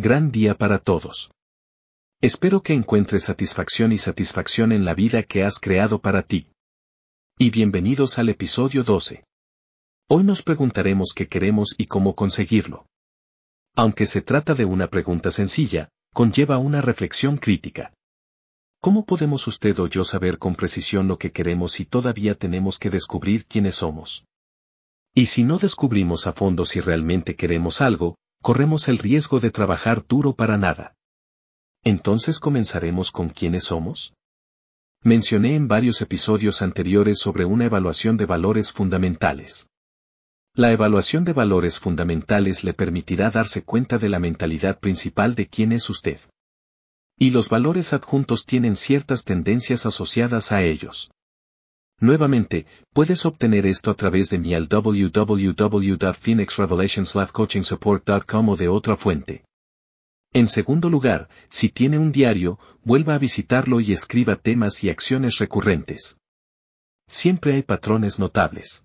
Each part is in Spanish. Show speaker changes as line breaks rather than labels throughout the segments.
Gran día para todos. Espero que encuentres satisfacción y satisfacción en la vida que has creado para ti. Y bienvenidos al episodio 12. Hoy nos preguntaremos qué queremos y cómo conseguirlo. Aunque se trata de una pregunta sencilla, conlleva una reflexión crítica. ¿Cómo podemos usted o yo saber con precisión lo que queremos si todavía tenemos que descubrir quiénes somos? Y si no descubrimos a fondo si realmente queremos algo, corremos el riesgo de trabajar duro para nada. Entonces comenzaremos con quiénes somos. Mencioné en varios episodios anteriores sobre una evaluación de valores fundamentales. La evaluación de valores fundamentales le permitirá darse cuenta de la mentalidad principal de quién es usted. Y los valores adjuntos tienen ciertas tendencias asociadas a ellos. Nuevamente, puedes obtener esto a través de mi al www.phoenixrevelationslifecoachingsupport.com o de otra fuente. En segundo lugar, si tiene un diario, vuelva a visitarlo y escriba temas y acciones recurrentes. Siempre hay patrones notables.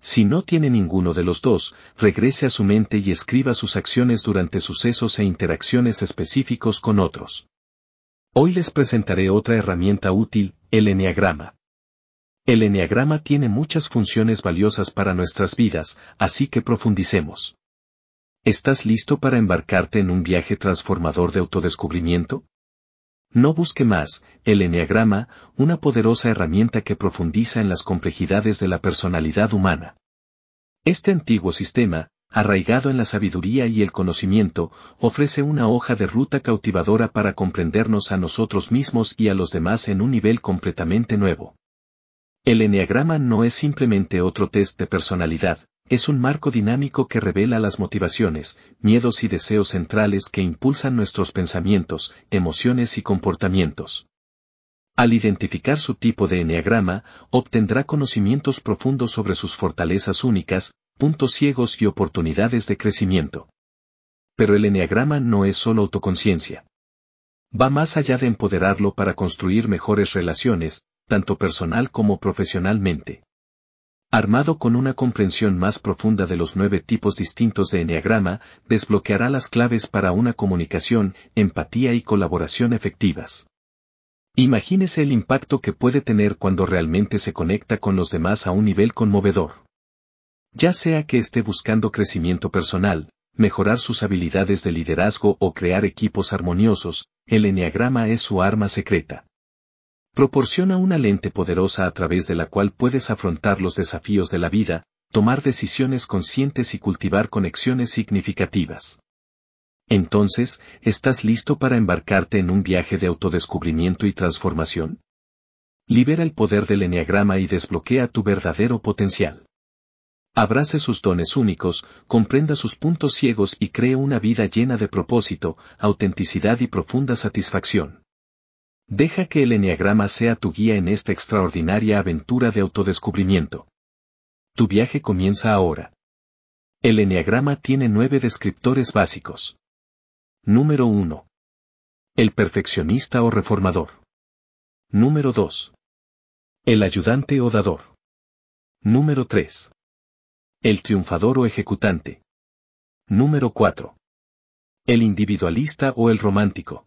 Si no tiene ninguno de los dos, regrese a su mente y escriba sus acciones durante sucesos e interacciones específicos con otros. Hoy les presentaré otra herramienta útil, el Enneagrama. El Enneagrama tiene muchas funciones valiosas para nuestras vidas, así que profundicemos. ¿Estás listo para embarcarte en un viaje transformador de autodescubrimiento? No busque más, el Enneagrama, una poderosa herramienta que profundiza en las complejidades de la personalidad humana. Este antiguo sistema, arraigado en la sabiduría y el conocimiento, ofrece una hoja de ruta cautivadora para comprendernos a nosotros mismos y a los demás en un nivel completamente nuevo. El Enneagrama no es simplemente otro test de personalidad, es un marco dinámico que revela las motivaciones, miedos y deseos centrales que impulsan nuestros pensamientos, emociones y comportamientos. Al identificar su tipo de enneagrama, obtendrá conocimientos profundos sobre sus fortalezas únicas, puntos ciegos y oportunidades de crecimiento. Pero el enneagrama no es solo autoconciencia. Va más allá de empoderarlo para construir mejores relaciones, tanto personal como profesionalmente. Armado con una comprensión más profunda de los nueve tipos distintos de Enneagrama, desbloqueará las claves para una comunicación, empatía y colaboración efectivas. Imagínese el impacto que puede tener cuando realmente se conecta con los demás a un nivel conmovedor. Ya sea que esté buscando crecimiento personal, mejorar sus habilidades de liderazgo o crear equipos armoniosos, el Enneagrama es su arma secreta. Proporciona una lente poderosa a través de la cual puedes afrontar los desafíos de la vida, tomar decisiones conscientes y cultivar conexiones significativas. Entonces, ¿estás listo para embarcarte en un viaje de autodescubrimiento y transformación? Libera el poder del enneagrama y desbloquea tu verdadero potencial. Abrace sus dones únicos, comprenda sus puntos ciegos y cree una vida llena de propósito, autenticidad y profunda satisfacción. Deja que el Enneagrama sea tu guía en esta extraordinaria aventura de autodescubrimiento. Tu viaje comienza ahora. El Enneagrama tiene nueve descriptores básicos. Número 1. El perfeccionista o reformador. Número 2. El ayudante o dador. Número 3. El triunfador o ejecutante. Número 4. El individualista o el romántico.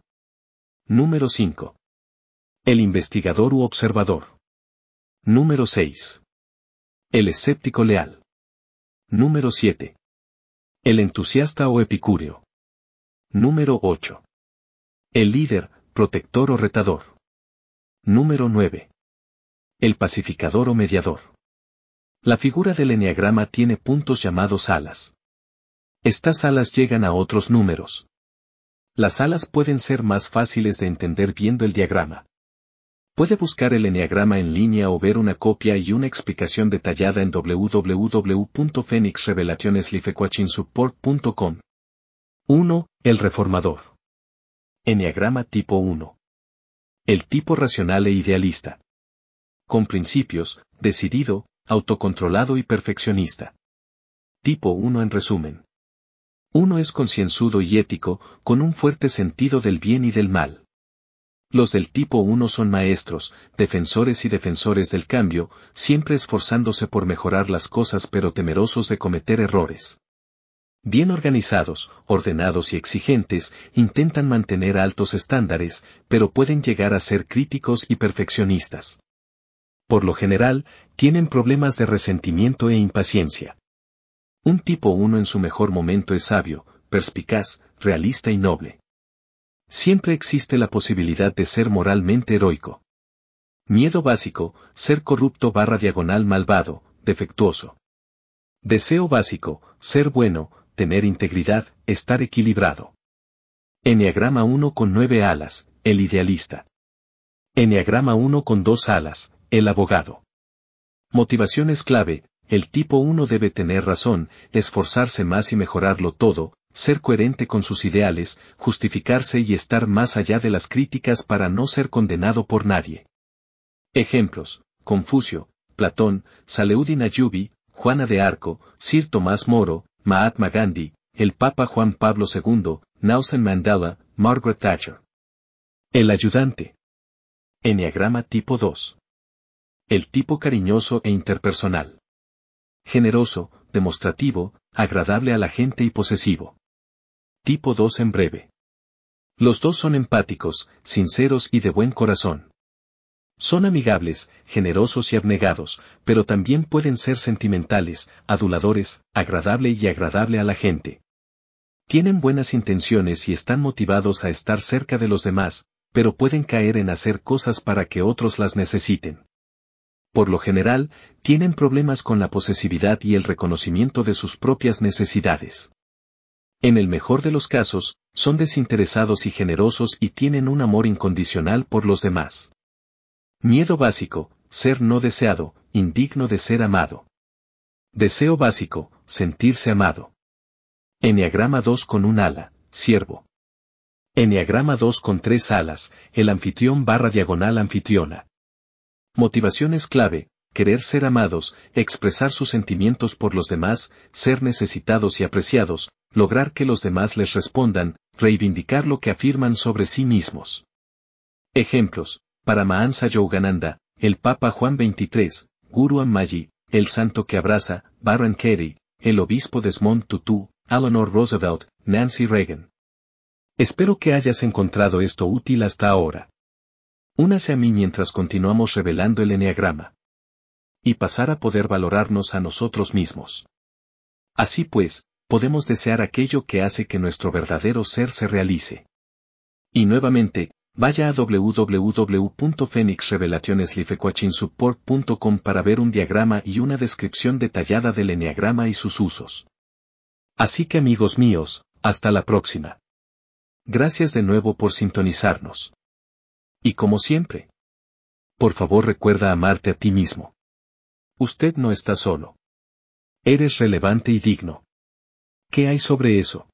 Número 5. El investigador u observador. Número 6. El escéptico leal. Número 7. El entusiasta o epicúreo. Número 8. El líder, protector o retador. Número 9. El pacificador o mediador. La figura del enneagrama tiene puntos llamados alas. Estas alas llegan a otros números. Las alas pueden ser más fáciles de entender viendo el diagrama. Puede buscar el Enneagrama en línea o ver una copia y una explicación detallada en www.phoenixrevelationslifecoachingsupport.com. 1. El reformador. Enneagrama tipo 1. El tipo racional e idealista. Con principios, decidido, autocontrolado y perfeccionista. Tipo 1 en resumen. Uno es concienzudo y ético, con un fuerte sentido del bien y del mal. Los del tipo 1 son maestros, defensores y defensores del cambio, siempre esforzándose por mejorar las cosas pero temerosos de cometer errores. Bien organizados, ordenados y exigentes, intentan mantener altos estándares, pero pueden llegar a ser críticos y perfeccionistas. Por lo general, tienen problemas de resentimiento e impaciencia. Un tipo 1 en su mejor momento es sabio, perspicaz, realista y noble. Siempre existe la posibilidad de ser moralmente heroico. Miedo básico, ser corrupto barra diagonal malvado, defectuoso. Deseo básico, ser bueno, tener integridad, estar equilibrado. Enneagrama 1 con 9 alas, el idealista. Enneagrama 1 con 2 alas, el abogado. Motivaciones clave, el tipo 1 debe tener razón, esforzarse más y mejorarlo todo, ser coherente con sus ideales, justificarse y estar más allá de las críticas para no ser condenado por nadie. Ejemplos, Confucio, Platón, Saleudin Ayubi, Juana de Arco, Sir Tomás Moro, Mahatma Gandhi, el Papa Juan Pablo II, Nelson Mandela, Margaret Thatcher. El ayudante. Enneagrama tipo 2. El tipo cariñoso e interpersonal generoso, demostrativo, agradable a la gente y posesivo. Tipo 2 en breve. Los dos son empáticos, sinceros y de buen corazón. Son amigables, generosos y abnegados, pero también pueden ser sentimentales, aduladores, agradable y agradable a la gente. Tienen buenas intenciones y están motivados a estar cerca de los demás, pero pueden caer en hacer cosas para que otros las necesiten por lo general, tienen problemas con la posesividad y el reconocimiento de sus propias necesidades. En el mejor de los casos, son desinteresados y generosos y tienen un amor incondicional por los demás. Miedo básico, ser no deseado, indigno de ser amado. Deseo básico, sentirse amado. Enneagrama 2 con un ala, siervo. Enneagrama 2 con tres alas, el anfitrión barra diagonal anfitriona. Motivaciones clave, querer ser amados, expresar sus sentimientos por los demás, ser necesitados y apreciados, lograr que los demás les respondan, reivindicar lo que afirman sobre sí mismos. Ejemplos, para Mahansa Yogananda, el Papa Juan XXIII, Guru Ammayi, el santo que abraza, Baron Kerry, el obispo Desmond Tutu, Eleanor Roosevelt, Nancy Reagan. Espero que hayas encontrado esto útil hasta ahora. Únase a mí mientras continuamos revelando el eneagrama. Y pasar a poder valorarnos a nosotros mismos. Así pues, podemos desear aquello que hace que nuestro verdadero ser se realice. Y nuevamente, vaya a www.phoenixrevelationeslifecoachinsupport.com para ver un diagrama y una descripción detallada del eneagrama y sus usos. Así que amigos míos, hasta la próxima. Gracias de nuevo por sintonizarnos. Y como siempre. Por favor recuerda amarte a ti mismo. Usted no está solo. Eres relevante y digno. ¿Qué hay sobre eso?